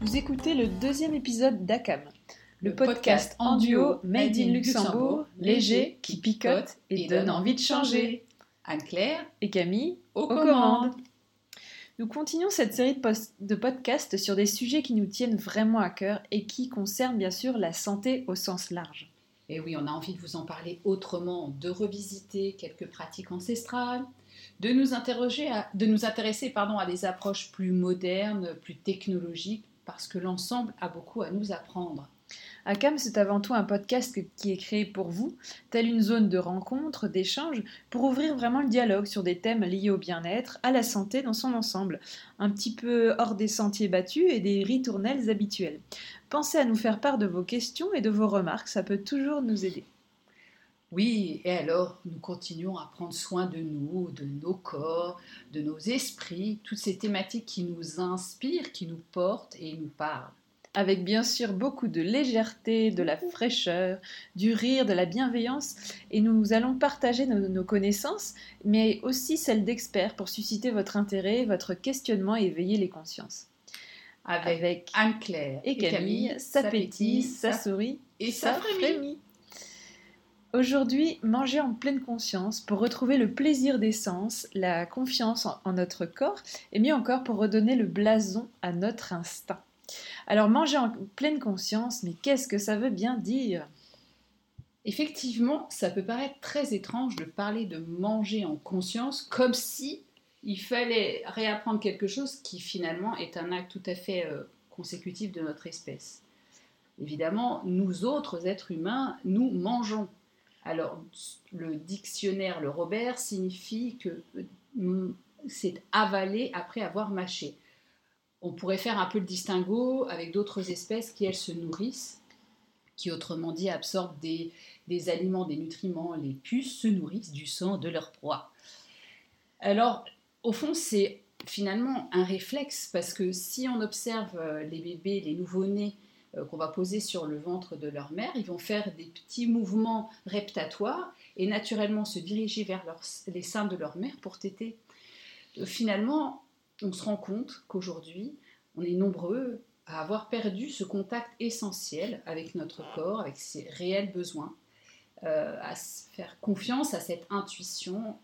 Vous écoutez le deuxième épisode d'ACAM, le, podcast, en duo Made in Luxembourg, léger, qui picote et, donne envie de changer. Anne-Claire et Camille aux, commandes. Nous continuons cette série de, podcasts sur des sujets qui nous tiennent vraiment à cœur et qui concernent bien sûr la santé au sens large. Et oui, on a envie de vous en parler autrement, de revisiter quelques pratiques ancestrales, de nous, de nous intéresser pardon, à des approches plus modernes, plus technologiques, parce que l'ensemble a beaucoup à nous apprendre. ACAM, c'est avant tout un podcast qui est créé pour vous, telle une zone de rencontre, d'échange, pour ouvrir vraiment le dialogue sur des thèmes liés au bien-être, à la santé dans son ensemble, un petit peu hors des sentiers battus et des ritournelles habituels. Pensez à nous faire part de vos questions et de vos remarques, ça peut toujours nous aider. Oui, et alors nous continuons à prendre soin de nous, de nos corps, de nos esprits, toutes ces thématiques qui nous inspirent, qui nous portent et nous parlent. Avec bien sûr beaucoup de légèreté, de la fraîcheur, du rire, de la bienveillance, et nous allons partager nos, connaissances, mais aussi celles d'experts pour susciter votre intérêt, votre questionnement et éveiller les consciences. Avec, Anne-Claire et Camille, ça pétille, ça sourit et ça frémit. Aujourd'hui, manger en pleine conscience pour retrouver le plaisir des sens, la confiance en, notre corps et mieux encore pour redonner le blason à notre instinct. Alors manger en pleine conscience, mais qu'est-ce que ça veut bien dire? Effectivement, ça peut paraître très étrange de parler de manger en conscience comme si il fallait réapprendre quelque chose qui finalement est un acte tout à fait euh, consécutif de notre espèce. Évidemment, nous autres êtres humains, nous mangeons alors, le dictionnaire, le Robert, signifie que euh, c'est avaler après avoir mâché. On pourrait faire un peu le distinguo avec d'autres espèces qui, elles, se nourrissent, qui, autrement dit, absorbent des, aliments, des nutriments. Les puces se nourrissent du sang de leur proie. Alors, au fond, c'est finalement un réflexe, parce que si on observe euh, les bébés, les nouveau-nés, euh, qu'on va poser sur le ventre de leur mère. Ils vont faire des petits mouvements reptatoires et naturellement se diriger vers les seins de leur mère pour téter. Euh, finalement, on se rend compte qu'aujourd'hui, on est nombreux à avoir perdu ce contact essentiel avec notre corps, avec ses réels besoins, euh, à faire confiance à cette intuition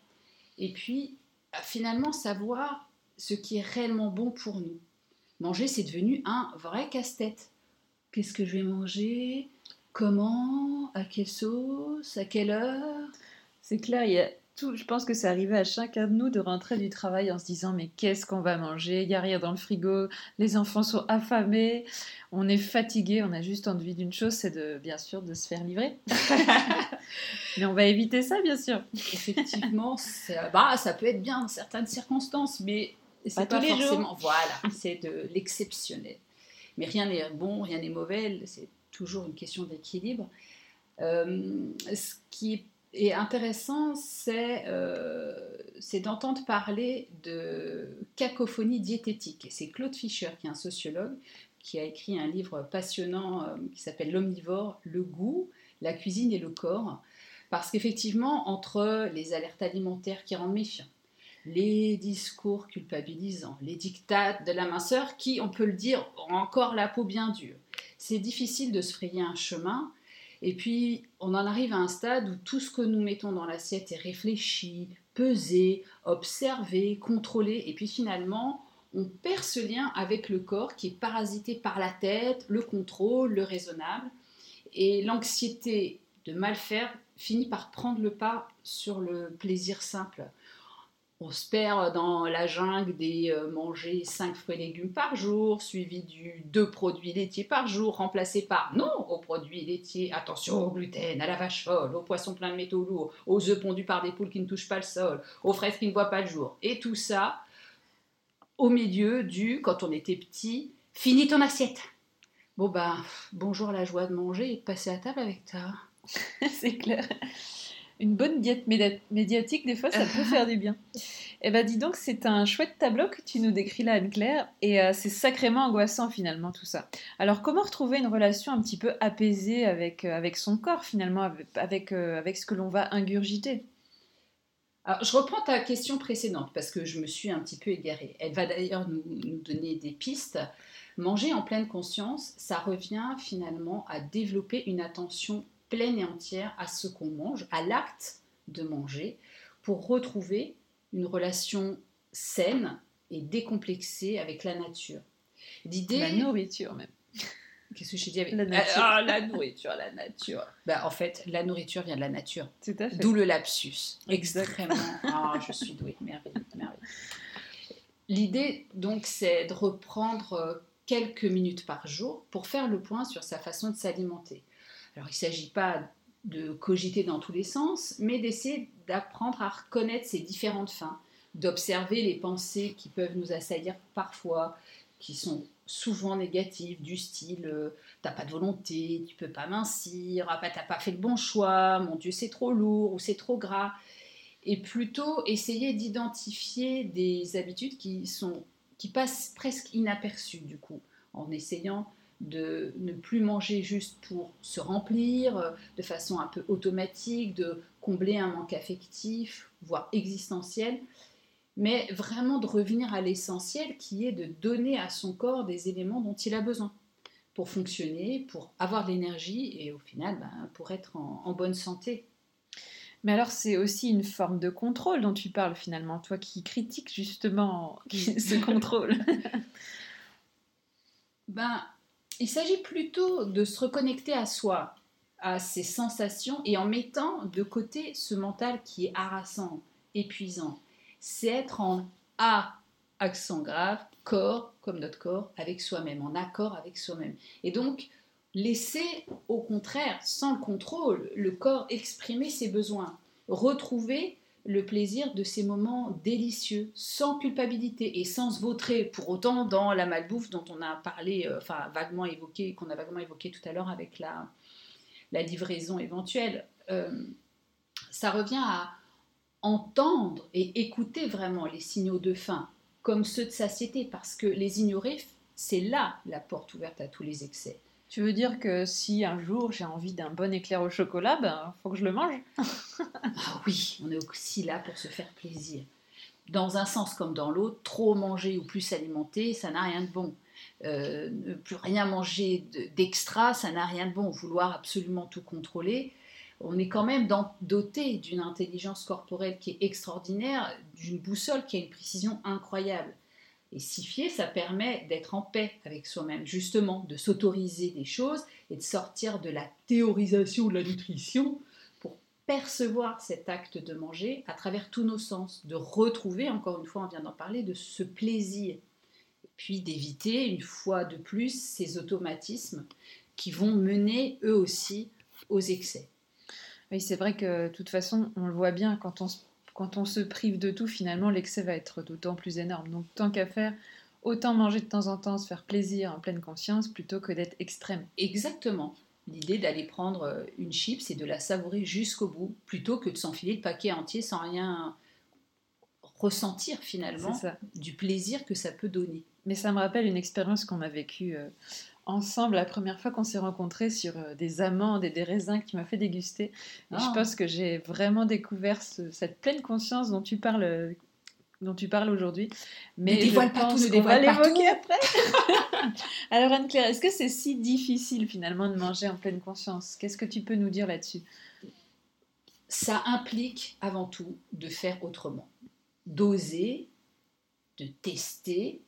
et puis à finalement savoir ce qui est réellement bon pour nous. Manger, c'est devenu un vrai casse-tête qu'est-ce que je vais manger, comment, à quelle sauce, à quelle heure? C'est clair, il y a tout, je pense que c'est arrivé à chacun de nous de rentrer du travail en se disant mais qu'est-ce qu'on va manger? Il n'y a rien dans le frigo, les enfants sont affamés, on est fatigué, on a juste envie d'une chose, c'est de bien sûr de se faire livrer. mais on va éviter ça bien sûr. Effectivement, bah, ça peut être bien dans certaines circonstances, mais c'est pas, pas forcément. Voilà, c'est de l'exceptionnel. Mais rien n'est bon, rien n'est mauvais, c'est toujours une question d'équilibre. Euh, ce qui est intéressant, euh, c'est d'entendre parler de cacophonie diététique. C'est Claude Fischer, qui est un sociologue, qui a écrit un livre passionnant euh, qui s'appelle L'omnivore, le goût, la cuisine et le corps. Parce qu'effectivement, entre les alertes alimentaires qui rendent méfiants, les discours culpabilisants, les dictats de la minceur qui, on peut le dire, ont encore la peau bien dure. C'est difficile de se frayer un chemin. Et puis, on en arrive à un stade où tout ce que nous mettons dans l'assiette est réfléchi, pesé, observé, contrôlé. Et puis finalement, on perd ce lien avec le corps qui est parasité par la tête, le contrôle, le raisonnable. Et l'anxiété de mal faire finit par prendre le pas sur le plaisir simple on se perd dans la jungle des euh, manger 5 fruits et légumes par jour, suivi du 2 produits laitiers par jour, remplacé par non aux produits laitiers, attention au gluten, à la vache folle, aux poissons pleins de métaux lourds, aux œufs pondus par des poules qui ne touchent pas le sol, aux fraises qui ne voient pas le jour. Et tout ça au milieu du, quand on était petit, finis ton assiette. Bon ben, bonjour la joie de manger et de passer à table avec toi. C'est clair. Une bonne diète médiatique, des fois, ça peut faire du bien. Eh ben, dis donc, c'est un chouette tableau que tu nous décris là, Anne-Claire, et euh, c'est sacrément angoissant finalement tout ça. Alors, comment retrouver une relation un petit peu apaisée avec, euh, avec son corps finalement, avec, euh, avec, ce que l'on va ingurgiter? Alors, je reprends ta question précédente parce que je me suis un petit peu égarée. Elle va d'ailleurs nous, nous donner des pistes. Manger en pleine conscience, ça revient finalement à développer une attention pleine et entière à ce qu'on mange, à l'acte de manger, pour retrouver une relation saine et décomplexée avec la nature. L'idée... La nourriture même. Qu'est-ce que j'ai dit avec la nature Ah, la nourriture, la nature. Bah, en fait, la nourriture vient de la nature. Tout à fait. D'où le lapsus. Extrêmement. Ah, je suis douée. Merveille, merveille. L'idée, donc, c'est de reprendre euh, quelques minutes par jour pour faire le point sur sa façon de s'alimenter. Alors il ne s'agit pas de cogiter dans tous les sens, mais d'essayer d'apprendre à reconnaître ces différentes fins, d'observer les pensées qui peuvent nous assaillir parfois, qui sont souvent négatives, du style euh, t'as pas de volonté, tu peux pas mincir, ah bah, t'as pas fait le bon choix, mon Dieu c'est trop lourd ou c'est trop gras, et plutôt essayer d'identifier des habitudes qui sont qui passent presque inaperçues du coup, en essayant de ne plus manger juste pour se remplir, euh, de façon un peu automatique, de combler un manque affectif, voire existentiel, mais vraiment de revenir à l'essentiel qui est de donner à son corps des éléments dont il a besoin pour fonctionner, pour avoir de l'énergie et au final ben, pour être en, bonne santé. Mais alors c'est aussi une forme de contrôle dont tu parles finalement, toi qui critiques justement ce contrôle. ben il s'agit plutôt de se reconnecter à soi, à ses sensations, et en mettant de côté ce mental qui est harassant, épuisant. C'est être en A, accent grave, corps, comme notre corps, avec soi-même, en accord avec soi-même. Et donc, laisser au contraire, sans le contrôle, le corps exprimer ses besoins, retrouver le plaisir de ces moments délicieux, sans culpabilité et sans se vautrer pour autant dans la malbouffe dont on a parlé, euh, enfin vaguement évoqué, qu'on a vaguement évoqué tout à l'heure avec la, livraison éventuelle. Euh, ça revient à entendre et écouter vraiment les signaux de faim, comme ceux de satiété, parce que les ignorer, c'est là la porte ouverte à tous les excès. Tu veux dire que si un jour j'ai envie d'un bon éclair au chocolat, ben faut que je le mange Ah oui, on est aussi là pour se faire plaisir. Dans un sens comme dans l'autre, trop manger ou plus s'alimenter, ça n'a rien de bon. Euh, ne plus rien manger d'extra, ça n'a rien de bon. Vouloir absolument tout contrôler, on est quand même doté d'une intelligence corporelle qui est extraordinaire, d'une boussole qui a une précision incroyable. Et sifier, ça permet d'être en paix avec soi-même, justement, de s'autoriser des choses et de sortir de la théorisation de la nutrition pour percevoir cet acte de manger à travers tous nos sens, de retrouver, encore une fois, on vient d'en parler, de ce plaisir. Et puis d'éviter, une fois de plus, ces automatismes qui vont mener eux aussi aux excès. Oui, c'est vrai que de toute façon, on le voit bien quand on se quand on se prive de tout, finalement, l'excès va être d'autant plus énorme. Donc, tant qu'à faire, autant manger de temps en temps, se faire plaisir en pleine conscience, plutôt que d'être extrême. Exactement. L'idée d'aller prendre euh, une chips et de la savourer jusqu'au bout, plutôt que de s'enfiler le paquet entier sans rien ressentir finalement du plaisir que ça peut donner. Mais ça me rappelle une expérience qu'on a vécue euh, ensemble la première fois qu'on s'est rencontrés sur euh, des amandes et des raisins que tu m'as fait déguster. Et je ah. pense que j'ai vraiment découvert cette pleine conscience dont tu parles euh, dont tu parles aujourd'hui. Mais, mais dévoile pas tout, ne dévoile pas tout. après. Alors Anne-Claire, est-ce que c'est si difficile finalement de manger en pleine conscience? Qu'est-ce que tu peux nous dire là-dessus? Ça implique avant tout de faire autrement, d'oser, de tester,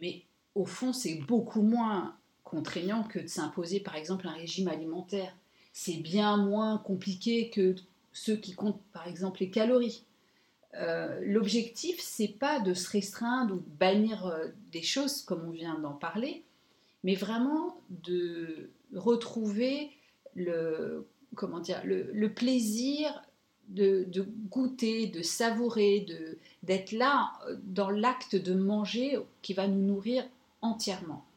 mais au fond c'est beaucoup moins contraignant que de s'imposer par exemple un régime alimentaire. C'est bien moins compliqué que ceux qui comptent par exemple les calories. Euh, l'objectif, c'est pas de se restreindre ou de bannir euh, des choses comme on vient d'en parler, mais vraiment de retrouver le, comment dire, le, plaisir de, goûter, de savourer, d'être là euh, dans l'acte de manger qui va nous nourrir entièrement.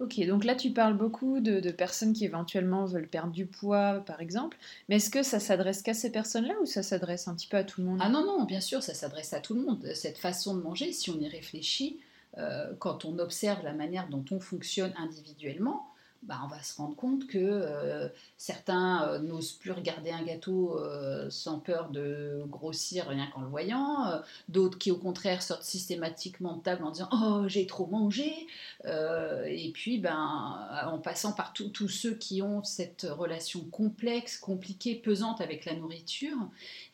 Ok, donc là tu parles beaucoup de, personnes qui éventuellement veulent perdre du poids, par exemple. Mais est-ce que ça s'adresse qu'à ces personnes-là ou ça s'adresse un petit peu à tout le monde? Ah non, non, bien sûr, ça s'adresse à tout le monde. Cette façon de manger, si on y réfléchit, euh, quand on observe la manière dont on fonctionne individuellement, bah, on va se rendre compte que euh, certains euh, n'osent plus regarder un gâteau euh, sans peur de grossir rien qu'en le voyant, d'autres qui au contraire sortent systématiquement de table en disant oh j'ai trop mangé, et puis ben en passant par tous ceux qui ont cette relation complexe, compliquée, pesante avec la nourriture,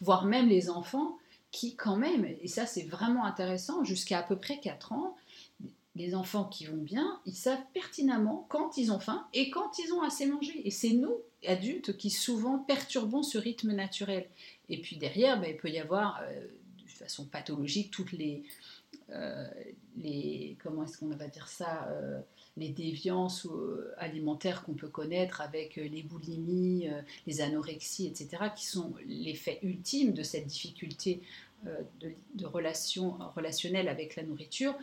voire même les enfants qui quand même, et ça c'est vraiment intéressant, jusqu'à à peu près 4 ans, les enfants qui vont bien, ils savent pertinemment quand ils ont faim et quand ils ont assez mangé. Et c'est nous, adultes, qui souvent perturbons ce rythme naturel. Et puis derrière, ben, il peut y avoir, euh, de façon pathologique, toutes les... Euh, les comment est-ce qu'on va dire ça euh, les déviances alimentaires qu'on peut connaître avec les boulimies, les anorexies, etc., qui sont l'effet ultime de cette difficulté de, de relation relationnelle avec la nourriture.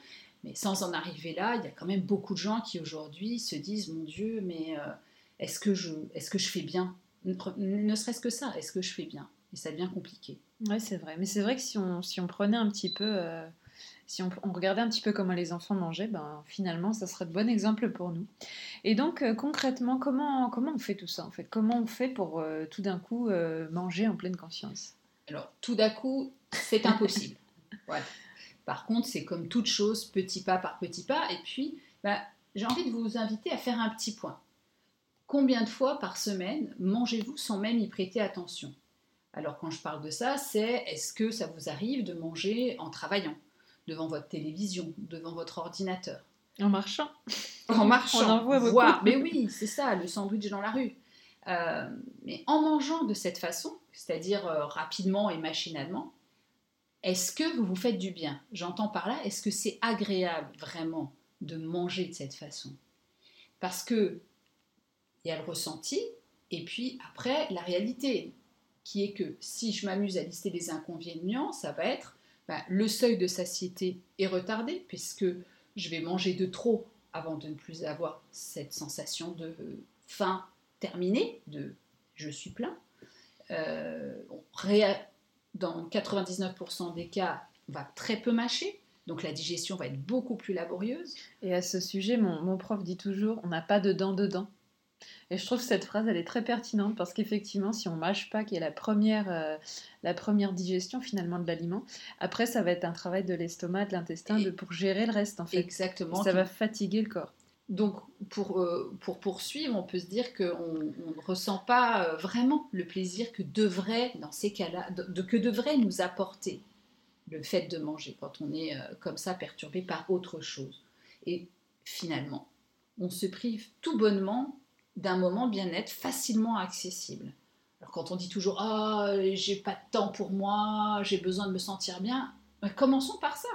Mais sans en arriver là, il y a quand même beaucoup de gens qui aujourd'hui se disent Mon Dieu, mais euh, est-ce que, je, est que je fais bien? Ne serait-ce que ça, est-ce que je fais bien? Et ça devient compliqué. Oui, c'est vrai. Mais c'est vrai que si on, si on prenait un petit peu. Euh, si on, regardait un petit peu comment les enfants mangeaient, ben, finalement, ça serait de bon exemple pour nous. Et donc, euh, concrètement, comment, comment on fait tout ça en fait? Comment on fait pour tout d'un coup manger en pleine conscience? Alors, tout d'un coup, c'est impossible. voilà. Par contre, c'est comme toute chose, petit pas par petit pas. Et puis, bah, j'ai envie de vous inviter à faire un petit point. Combien de fois par semaine mangez-vous sans même y prêter attention? Alors quand je parle de ça, c'est est-ce que ça vous arrive de manger en travaillant, devant votre télévision, devant votre ordinateur? En marchant En marchant, On en voit. Mais oui, c'est ça, le sandwich dans la rue. Euh, mais en mangeant de cette façon, c'est-à-dire euh, rapidement et machinalement, est-ce que vous vous faites du bien J'entends par là, est-ce que c'est agréable vraiment de manger de cette façon? Parce que il y a le ressenti et puis après la réalité qui est que si je m'amuse à lister les inconvénients, ça va être bah, le seuil de satiété est retardé puisque je vais manger de trop avant de ne plus avoir cette sensation de faim terminée, de je suis plein. Euh, dans 99% des cas, va très peu mâcher. Donc la digestion va être beaucoup plus laborieuse. Et à ce sujet, mon, prof dit toujours, on n'a pas de dents dedans. Et je trouve que cette phrase, elle est très pertinente parce qu'effectivement, si on mâche pas, qui est la première, euh, la première digestion finalement de l'aliment, après, ça va être un travail de l'estomac, de l'intestin, pour gérer le reste en fait. Exactement. ça va fatiguer le corps. Donc, pour, euh, pour, poursuivre, on peut se dire qu'on ne ressent pas euh, vraiment le plaisir que devrait, dans ces cas-là, de, que devrait nous apporter le fait de manger quand on est euh, comme ça perturbé par autre chose. Et finalement, on se prive tout bonnement d'un moment bien-être facilement accessible. Alors quand on dit toujours ah j'ai pas de temps pour moi, j'ai besoin de me sentir bien, ben, commençons par ça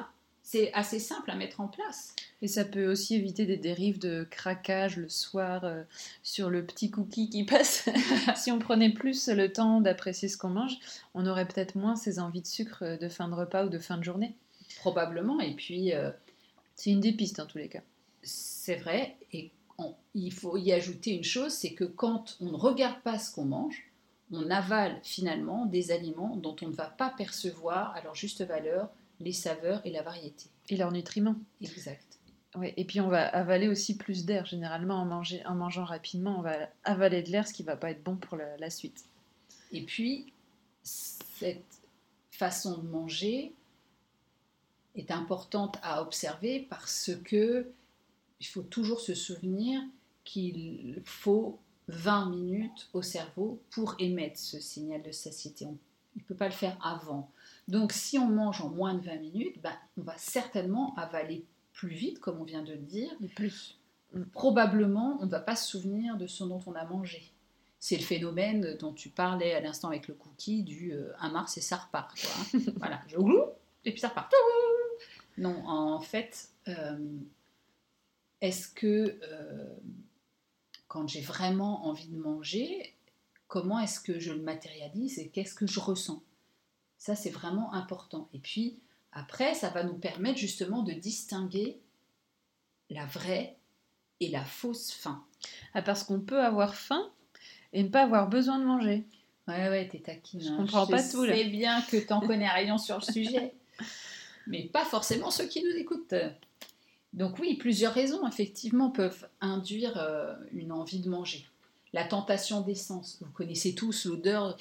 c'est assez simple à mettre en place. Et ça peut aussi éviter des dérives de craquage le soir euh, sur le petit cookie qui passe. si on prenait plus le temps d'apprécier ce qu'on mange, on aurait peut-être moins ces envies de sucre de fin de repas ou de fin de journée. Probablement. Et puis. Euh, c'est une des pistes en tous les cas. C'est vrai. Et il faut y ajouter une chose c'est que quand on ne regarde pas ce qu'on mange, on avale finalement des aliments dont on ne va pas percevoir à leur juste valeur les saveurs et la variété. Et leurs nutriments. Exact. Ouais, et puis on va avaler aussi plus d'air. Généralement, en, manger, en mangeant rapidement, on va avaler de l'air, ce qui ne va pas être bon pour la, suite. Et puis, cette façon de manger est importante à observer parce que il faut toujours se souvenir qu'il faut 20 minutes au cerveau pour émettre ce signal de satiété. On, il ne peut pas le faire avant. Donc si on mange en moins de 20 minutes, ben, on va certainement avaler plus vite, comme on vient de le dire. Et plus. Probablement, on ne va pas se souvenir de ce dont on a mangé. C'est le phénomène dont tu parlais à l'instant avec le cookie du 1 euh, mars et ça repart. Quoi, voilà, je glou et puis ça repart. Non, en fait, euh, est-ce que euh, quand j'ai vraiment envie de manger, comment est-ce que je le matérialise et qu'est-ce que je ressens? Ça, c'est vraiment important. Et puis, après, ça va nous permettre justement de distinguer la vraie et la fausse faim. Ah, parce qu'on peut avoir faim et ne pas avoir besoin de manger. Ouais, ouais, t'es taquine. Je hein. comprends pas tout. Je sais bien que t'en connais rien sur le sujet, mais pas forcément ceux qui nous écoutent. Donc oui, plusieurs raisons, effectivement, peuvent induire euh, une envie de manger. La tentation d'essence. Vous connaissez tous l'odeur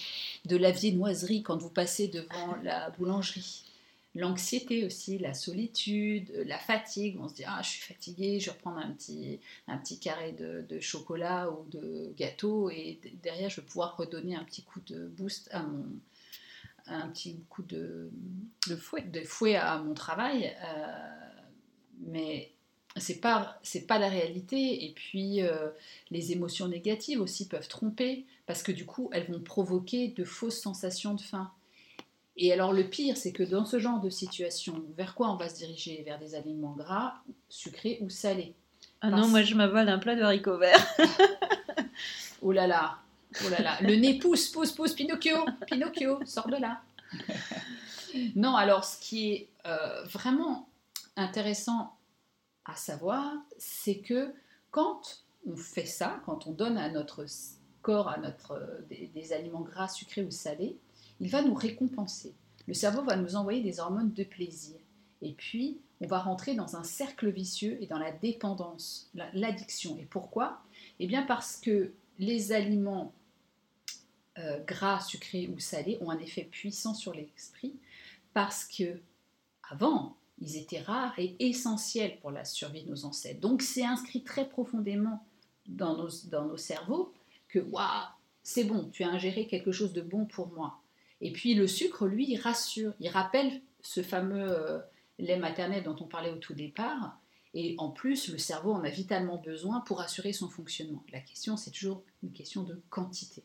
de la viennoiserie quand vous passez devant la boulangerie. L'anxiété aussi, la solitude, la fatigue. On se dit ah je suis fatiguée, je vais reprendre un petit, un petit carré de, chocolat ou de gâteau et derrière je vais pouvoir redonner un petit coup de boost à mon un petit coup de, fouet. de fouet à mon travail. Euh, mais c'est pas c'est pas la réalité. Et puis euh, les émotions négatives aussi peuvent tromper parce que du coup elles vont provoquer de fausses sensations de faim. Et alors le pire c'est que dans ce genre de situation vers quoi on va se diriger? Vers des aliments gras sucrés ou salés? Ah non moi je m'avale un plat de haricots verts. Oh là là oh là là. Le nez pousse pousse pousse Pinocchio Pinocchio sors de là. Non alors ce qui est euh, vraiment intéressant à savoir, c'est que quand on fait ça, quand on donne à notre corps à notre, des, aliments gras, sucrés ou salés, il va nous récompenser. Le cerveau va nous envoyer des hormones de plaisir. Et puis, on va rentrer dans un cercle vicieux et dans la dépendance, l'addiction. Et pourquoi? Eh bien parce que les aliments euh, gras, sucrés ou salés ont un effet puissant sur l'esprit, parce que avant, ils étaient rares et essentiels pour la survie de nos ancêtres. Donc c'est inscrit très profondément dans nos, dans nos cerveaux que waouh, c'est bon, tu as ingéré quelque chose de bon pour moi. Et puis le sucre, lui, il rassure, il rappelle ce fameux euh, lait maternel dont on parlait au tout départ. Et en plus, le cerveau en a vitalement besoin pour assurer son fonctionnement. La question, c'est toujours une question de quantité.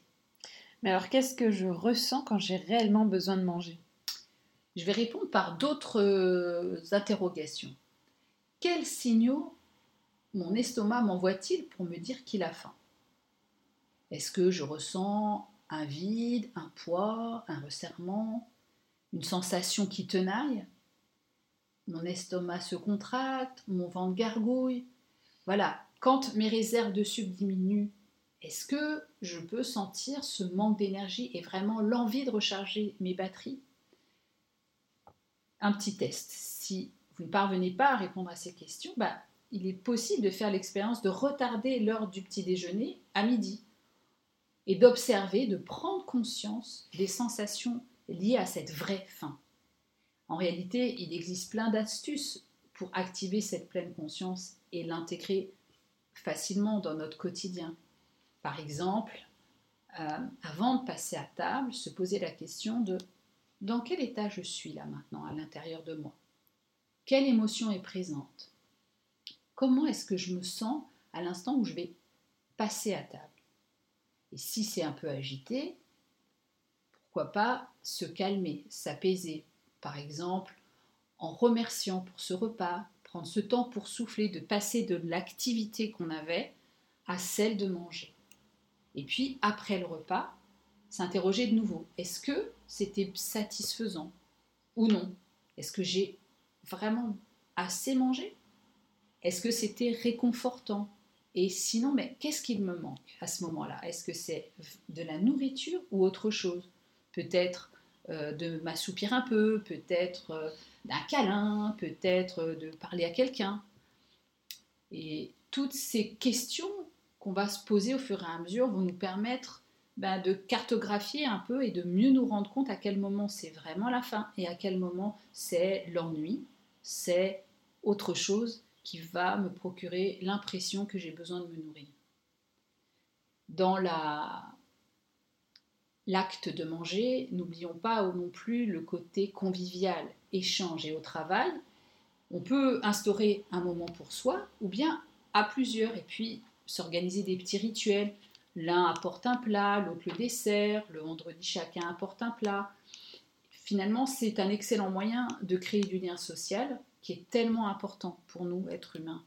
Mais alors, qu'est-ce que je ressens quand j'ai réellement besoin de manger? Je vais répondre par d'autres euh, interrogations. Quels signaux mon estomac m'envoie-t-il pour me dire qu'il a faim? Est-ce que je ressens un vide, un poids, un resserrement, une sensation qui tenaille? Mon estomac se contracte, mon ventre gargouille. Voilà, quand mes réserves de sucre diminuent, est-ce que je peux sentir ce manque d'énergie et vraiment l'envie de recharger mes batteries? Un petit test. Si vous ne parvenez pas à répondre à ces questions, bah, il est possible de faire l'expérience de retarder l'heure du petit déjeuner à midi et d'observer, de prendre conscience des sensations liées à cette vraie faim. En réalité, il existe plein d'astuces pour activer cette pleine conscience et l'intégrer facilement dans notre quotidien. Par exemple, euh, avant de passer à table, se poser la question de dans quel état je suis là maintenant à l'intérieur de moi? Quelle émotion est présente? Comment est-ce que je me sens à l'instant où je vais passer à table? Et si c'est un peu agité, pourquoi pas se calmer, s'apaiser Par exemple, en remerciant pour ce repas, prendre ce temps pour souffler, de passer de l'activité qu'on avait à celle de manger. Et puis, après le repas, s'interroger de nouveau. Est-ce que c'était satisfaisant ou non? Est-ce que j'ai vraiment assez mangé? Est-ce que c'était réconfortant? Et sinon, mais qu'est-ce qu'il me manque à ce moment-là? Est-ce que c'est de la nourriture ou autre chose? Peut-être euh, de m'assoupir un peu, peut-être euh, d'un câlin, peut-être euh, de parler à quelqu'un. Et toutes ces questions qu'on va se poser au fur et à mesure vont nous permettre bah, de cartographier un peu et de mieux nous rendre compte à quel moment c'est vraiment la faim et à quel moment c'est l'ennui, c'est autre chose qui va me procurer l'impression que j'ai besoin de me nourrir. Dans l'acte de manger, n'oublions pas non plus le côté convivial, échange et au travail. On peut instaurer un moment pour soi ou bien à plusieurs et puis s'organiser des petits rituels, L'un apporte un plat, l'autre le dessert, le vendredi chacun apporte un plat. Finalement, c'est un excellent moyen de créer du lien social qui est tellement important pour nous, êtres humains.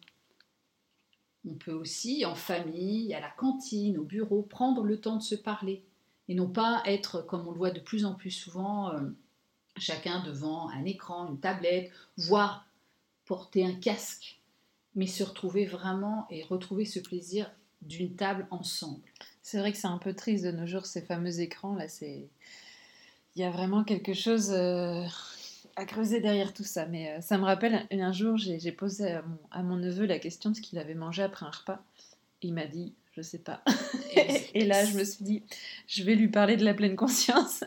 On peut aussi, en famille, à la cantine, au bureau, prendre le temps de se parler et non pas être, comme on le voit de plus en plus souvent, euh, chacun devant un écran, une tablette, voire porter un casque mais se retrouver vraiment et retrouver ce plaisir d'une table ensemble. C'est vrai que c'est un peu triste de nos jours, ces fameux écrans, là, c'est... Il y a vraiment quelque chose euh, à creuser derrière tout ça. Mais euh, ça me rappelle, un jour, j'ai posé à mon, à mon, neveu la question de ce qu'il avait mangé après un repas. Il m'a dit, je sais pas. Et, là, je me suis dit, je vais lui parler de la pleine conscience.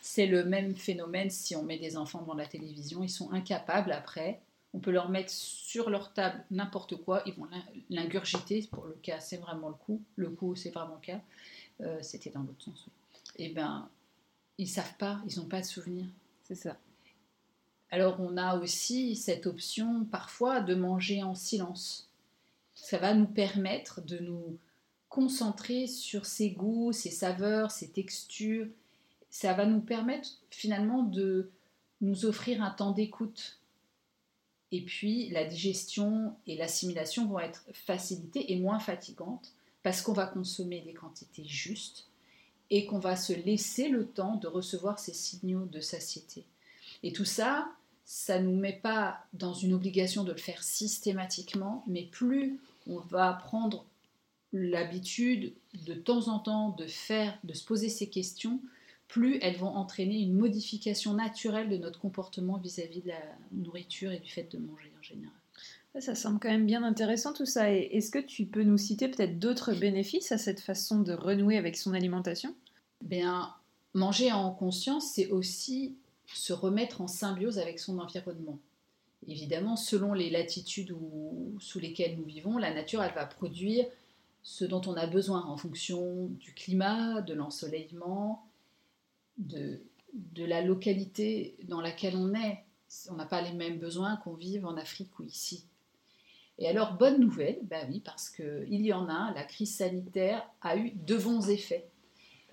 C'est le même phénomène si on met des enfants devant la télévision. Ils sont incapables après. On peut leur mettre sur leur table n'importe quoi, ils vont l'ingurgiter. Pour le cas, c'est vraiment le coup. Le coup, c'est vraiment le cas. Euh, c'était dans l'autre sens. Et eh ben, ils savent pas, ils n'ont pas de souvenir. C'est ça. Alors on a aussi cette option parfois de manger en silence. Ça va nous permettre de nous concentrer sur ses goûts, ses saveurs, ses textures. Ça va nous permettre finalement de nous offrir un temps d'écoute. Et puis la digestion et l'assimilation vont être facilitées et moins fatigantes parce qu'on va consommer des quantités justes et qu'on va se laisser le temps de recevoir ces signaux de satiété. Et tout ça, ça ne nous met pas dans une obligation de le faire systématiquement, mais plus on va prendre l'habitude de temps en temps de faire, de se poser ces questions, plus elles vont entraîner une modification naturelle de notre comportement vis-à-vis de la nourriture et du fait de manger en général. Ça semble quand même bien intéressant tout ça. Est-ce que tu peux nous citer peut-être d'autres bénéfices à cette façon de renouer avec son alimentation? Bien, manger en conscience, c'est aussi se remettre en symbiose avec son environnement. Évidemment, selon les latitudes sous lesquelles nous vivons, la nature, elle va produire ce dont on a besoin en fonction du climat, de l'ensoleillement, de, la localité dans laquelle on est. On n'a pas les mêmes besoins qu'on vive en Afrique ou ici. Et alors, bonne nouvelle, ben oui, parce qu'il y en a, la crise sanitaire a eu de bons effets.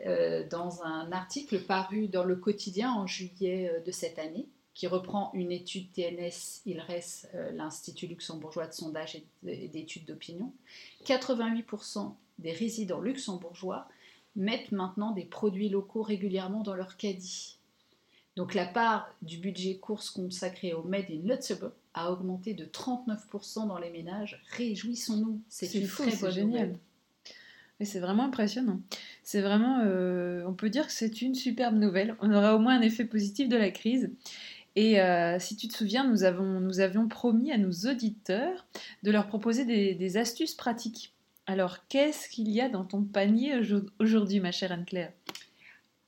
Euh, dans un article paru dans le quotidien en juillet euh, de cette année, qui reprend une étude TNS ILRES, euh, l'Institut luxembourgeois de sondage et d'études d'opinion. 88% des résidents luxembourgeois mettent maintenant des produits locaux régulièrement dans leur caddie. Donc la part du budget course consacré au Made in Luxembourg a augmenté de 39% dans les ménages. Réjouissons-nous, c'est une très bonne génial. c'est vraiment impressionnant. C'est vraiment, euh, on peut dire que c'est une superbe nouvelle. On aura au moins un effet positif de la crise. Et euh, si tu te souviens, nous, avons, nous avions promis à nos auditeurs de leur proposer des, astuces pratiques. Alors, qu'est-ce qu'il y a dans ton panier aujourd'hui, ma chère Anne-Claire?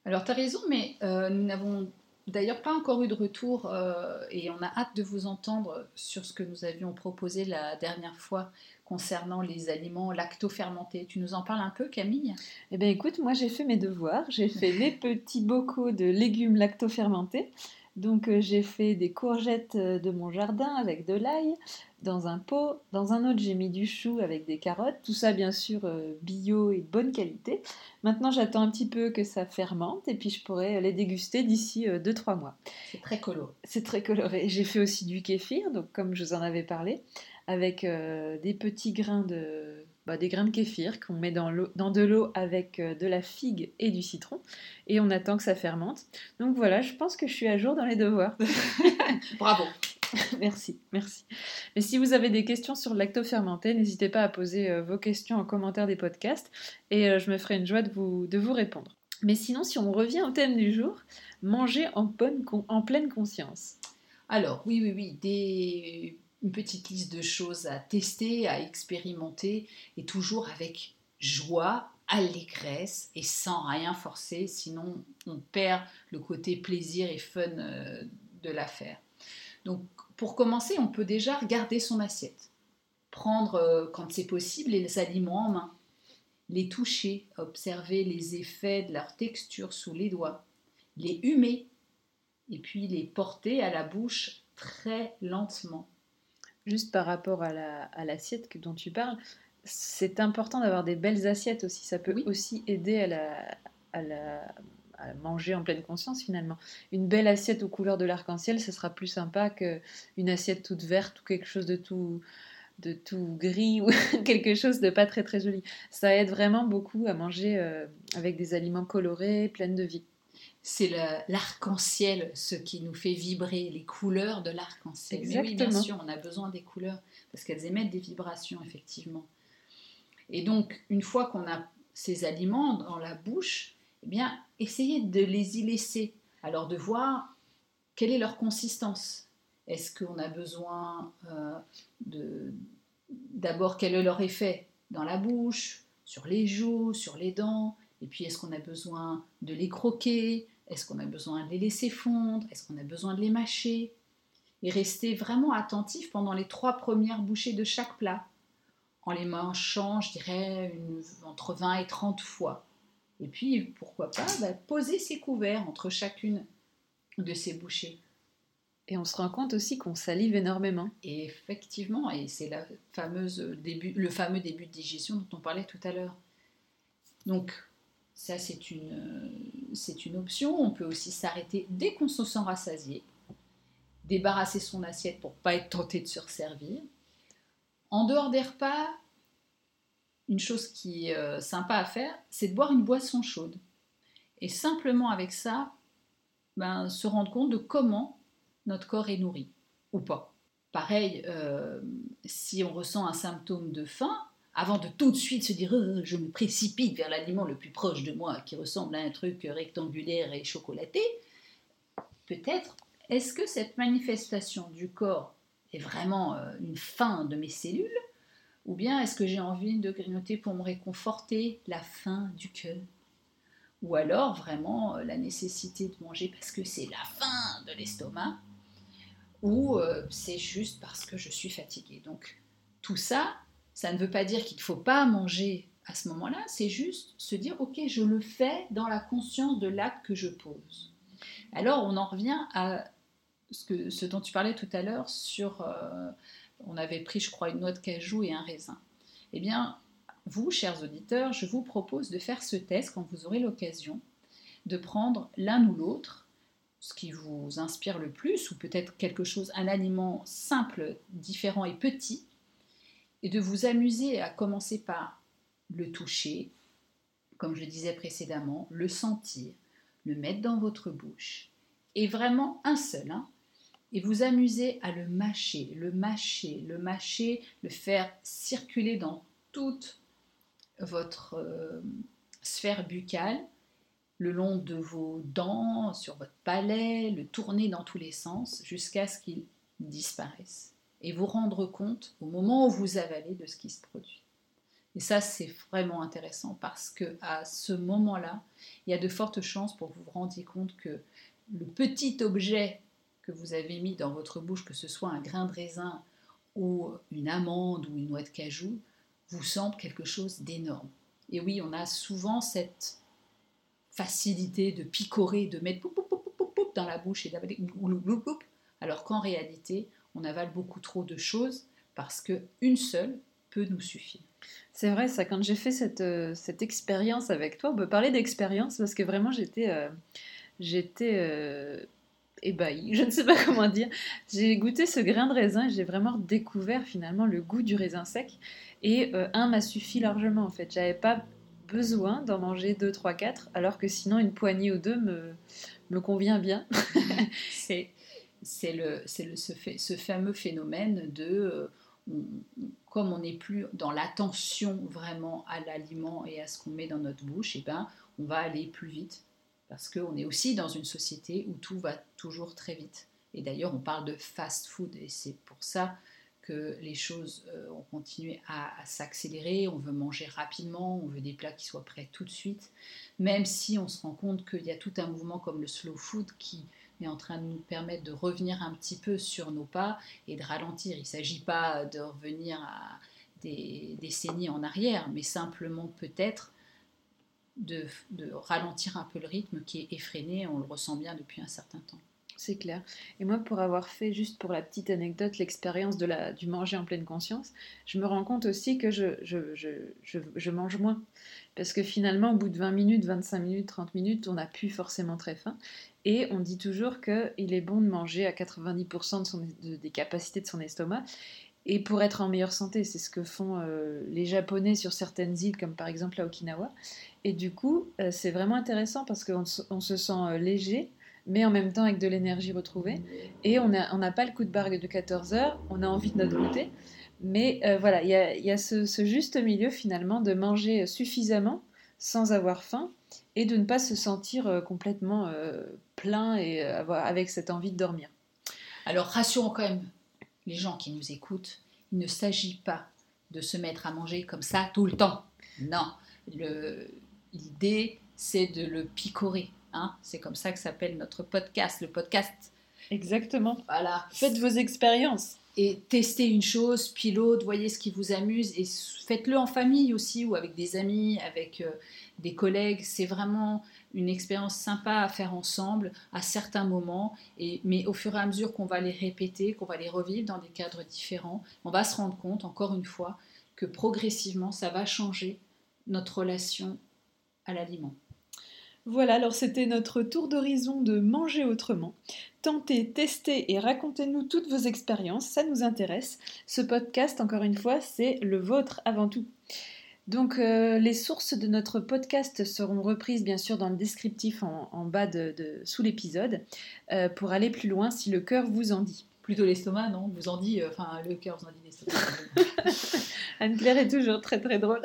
Alors, tu as raison, mais euh, nous n'avons d'ailleurs pas encore eu de retour euh, et on a hâte de vous entendre sur ce que nous avions proposé la dernière fois concernant les aliments lacto-fermentés. Tu nous en parles un peu, Camille? Eh bien, écoute, moi j'ai fait mes devoirs. J'ai fait mes petits bocaux de légumes lacto-fermentés. Donc euh, j'ai fait des courgettes euh, de mon jardin avec de l'ail dans un pot. Dans un autre, j'ai mis du chou avec des carottes. Tout ça, bien sûr, euh, bio et de bonne qualité. Maintenant, j'attends un petit peu que ça fermente et puis je pourrai les déguster d'ici 2-3 mois. C'est très coloré. C'est très coloré. J'ai fait aussi du kéfir, donc comme je vous en avais parlé, avec des petits grains de bah, des grains de kéfir qu'on met dans, dans de l'eau avec euh, de la figue et du citron. Et on attend que ça fermente. Donc voilà, je pense que je suis à jour dans les devoirs. Bravo. merci, merci. Mais si vous avez des questions sur le lacto fermenté, n'hésitez pas à poser euh, vos questions en commentaire des podcasts et euh, je me ferai une joie de vous, de vous répondre. Mais sinon, si on revient au thème du jour, manger en, bonne en pleine conscience. Alors, oui, oui, oui, des une petite liste de choses à tester, à expérimenter, et toujours avec joie, allégresse et sans rien forcer, sinon on perd le côté plaisir et fun euh, de l'affaire. Donc pour commencer, on peut déjà regarder son assiette, prendre euh, quand c'est possible les aliments en main, les toucher, observer les effets de leur texture sous les doigts, les humer. Et puis les porter à la bouche très lentement juste par rapport à l'assiette dont tu parles, c'est important d'avoir des belles assiettes aussi. Ça peut aussi aider à la, à la manger en pleine conscience finalement. Une belle assiette aux couleurs de l'arc-en-ciel, ce sera plus sympa qu'une assiette toute verte ou quelque chose de tout de tout gris ou quelque chose de pas très très joli. Ça aide vraiment beaucoup à manger euh, avec des aliments colorés, pleins de vie. C'est l'arc-en-ciel ce qui nous fait vibrer, les couleurs de l'arc-en-ciel. Mais oui, bien sûr, on a besoin des couleurs parce qu'elles émettent des vibrations, effectivement. Et donc, une fois qu'on a ces aliments dans la bouche, eh bien, essayez de les y laisser. Alors, de voir quelle est leur consistance. Est-ce qu'on a besoin euh, de. D'abord, quel est leur effet dans la bouche, sur les joues, sur les dents? Et puis, est-ce qu'on a besoin de les croquer? Est-ce qu'on a besoin de les laisser fondre? Est-ce qu'on a besoin de les mâcher? Et rester vraiment attentif pendant les trois premières bouchées de chaque plat, en les mâchant, je dirais, entre 20 et 30 fois. Et puis, pourquoi pas, bah, poser ses couverts entre chacune de ces bouchées. Et on se rend compte aussi qu'on salive énormément. Et effectivement, et c'est la fameuse début, le fameux début de digestion dont on parlait tout à l'heure. Donc, ça, c'est une, c'est une option. On peut aussi s'arrêter dès qu'on se sent rassasié, débarrasser son assiette pour pas être tenté de se resservir. En dehors des repas, une chose qui est euh, sympa à faire, c'est de boire une boisson chaude. Et simplement avec ça, ben, se rendre compte de comment notre corps est nourri ou pas. Pareil, euh, si on ressent un symptôme de faim, avant de tout de suite se dire euh, je me précipite vers l'aliment le plus proche de moi qui ressemble à un truc rectangulaire et chocolaté, peut-être est-ce que cette manifestation du corps est vraiment euh, une faim de mes cellules ou bien est-ce que j'ai envie de grignoter pour me réconforter la faim du cœur? Ou alors vraiment euh, la nécessité de manger parce que c'est la faim de l'estomac Ou c'est juste parce que je suis fatiguée. Donc tout ça, ça ne veut pas dire qu'il ne faut pas manger à ce moment-là, c'est juste se dire, ok, je le fais dans la conscience de l'acte que je pose. Alors on en revient à ce, dont tu parlais tout à l'heure sur, euh, on avait pris, je crois, une noix de cajou et un raisin. Eh bien, vous, chers auditeurs, je vous propose de faire ce test quand vous aurez l'occasion, de prendre l'un ou l'autre, ce qui vous inspire le plus, ou peut-être quelque chose, un aliment simple, différent et petit, et de vous amuser à commencer par le toucher, comme je disais précédemment, le sentir, le mettre dans votre bouche, et vraiment un seul, hein, et vous amuser à le mâcher, le mâcher, le mâcher, le faire circuler dans toute votre euh, sphère buccale, le long de vos dents, sur votre palais, le tourner dans tous les sens jusqu'à ce qu'il disparaisse et vous rendre compte au moment où vous avalez de ce qui se produit. Et ça, c'est vraiment intéressant parce que à ce moment-là, il y a de fortes chances pour que vous vous rendiez compte que le petit objet que vous avez mis dans votre bouche, que ce soit un grain de raisin ou une amande ou une noix de cajou, vous semble quelque chose d'énorme. Et oui, on a souvent cette facilité de picorer, de mettre dans la bouche et d'avaler, alors qu'en réalité, on avale beaucoup trop de choses parce que une seule peut nous suffire. C'est vrai, ça, quand j'ai fait cette, euh, cette expérience avec toi, on peut parler d'expérience parce que vraiment j'étais euh, j'étais euh, ébahie, je ne sais pas comment dire. J'ai goûté ce grain de raisin et j'ai vraiment découvert finalement le goût du raisin sec. Et un m'a suffi largement en fait. J'avais pas besoin d'en manger deux, trois, quatre, alors que sinon une poignée ou deux me, me convient bien. c'est c'est le, le, ce, fameux phénomène de, euh, comme on n'est plus dans l'attention vraiment à l'aliment et à ce qu'on met dans notre bouche, et eh ben, on va aller plus vite. Parce qu'on est aussi dans une société où tout va toujours très vite. Et d'ailleurs, on parle de fast food, et c'est pour ça que les choses euh, ont continué à, à s'accélérer. On veut manger rapidement, on veut des plats qui soient prêts tout de suite, même si on se rend compte qu'il y a tout un mouvement comme le slow food qui est en train de nous permettre de revenir un petit peu sur nos pas et de ralentir. Il ne s'agit pas de revenir à des décennies en arrière, mais simplement peut-être de, de, ralentir un peu le rythme qui est effréné, on le ressent bien depuis un certain temps. C'est clair. Et moi, pour avoir fait, juste pour la petite anecdote, l'expérience de du manger en pleine conscience, je me rends compte aussi que je, mange moins. Parce que finalement, au bout de 20 minutes, 25 minutes, 30 minutes, on n'a plus forcément très faim. Et on dit toujours qu'il est bon de manger à 90% de son, des capacités de son estomac. et pour être en meilleure santé. C'est ce que font euh, les Japonais sur certaines îles, comme par exemple à Okinawa. Et du coup, euh, c'est vraiment intéressant parce qu'on on se sent euh, léger, mais en même temps avec de l'énergie retrouvée. Et on n'a pas le coup de bargue de 14 heures, on a envie de notre goûter. Mais voilà, il y a, ce, ce, juste milieu finalement de manger suffisamment sans avoir faim et de ne pas se sentir complètement plein et avec cette envie de dormir. Alors rassurons quand même les gens qui nous écoutent, il ne s'agit pas de se mettre à manger comme ça tout le temps. Non, l'idée c'est de le picorer. Hein c'est comme ça que s'appelle notre podcast, le podcast. Exactement. Voilà. Faites vos expériences. Et testez une chose, puis l'autre, voyez ce qui vous amuse et faites-le en famille aussi ou avec des amis, avec euh, des collègues. C'est vraiment une expérience sympa à faire ensemble à certains moments, et, mais au fur et à mesure qu'on va les répéter, qu'on va les revivre dans des cadres différents, on va se rendre compte, encore une fois, que progressivement, ça va changer notre relation à l'aliment. Voilà, alors c'était notre tour d'horizon de manger autrement. Tentez, testez et racontez-nous toutes vos expériences, ça nous intéresse. Ce podcast, encore une fois, c'est le vôtre avant tout. Donc euh, les sources de notre podcast seront reprises bien sûr dans le descriptif en, bas de, sous l'épisode euh, pour aller plus loin si le cœur vous en dit. Plutôt l'estomac, non? Vous en dit, euh, enfin le cœur vous en dit l'estomac. Anne-Claire est toujours très très drôle.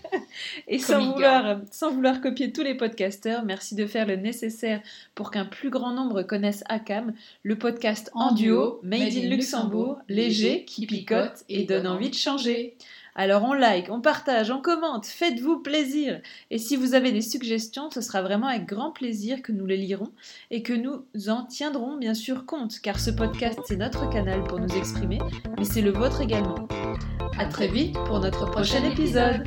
Et sans vouloir, sans vouloir copier tous les podcasteurs, merci de faire le nécessaire pour qu'un plus grand nombre connaisse ACAM, le podcast en, duo, made, in Luxembourg, léger, qui picote et donne envie de changer. Alors on like, on partage, on commente, faites-vous plaisir. Et si vous avez des suggestions, ce sera vraiment avec grand plaisir que nous les lirons et que nous en tiendrons bien sûr compte, car ce podcast c'est notre canal pour nous exprimer, mais c'est le vôtre également. A très vite pour notre prochain épisode.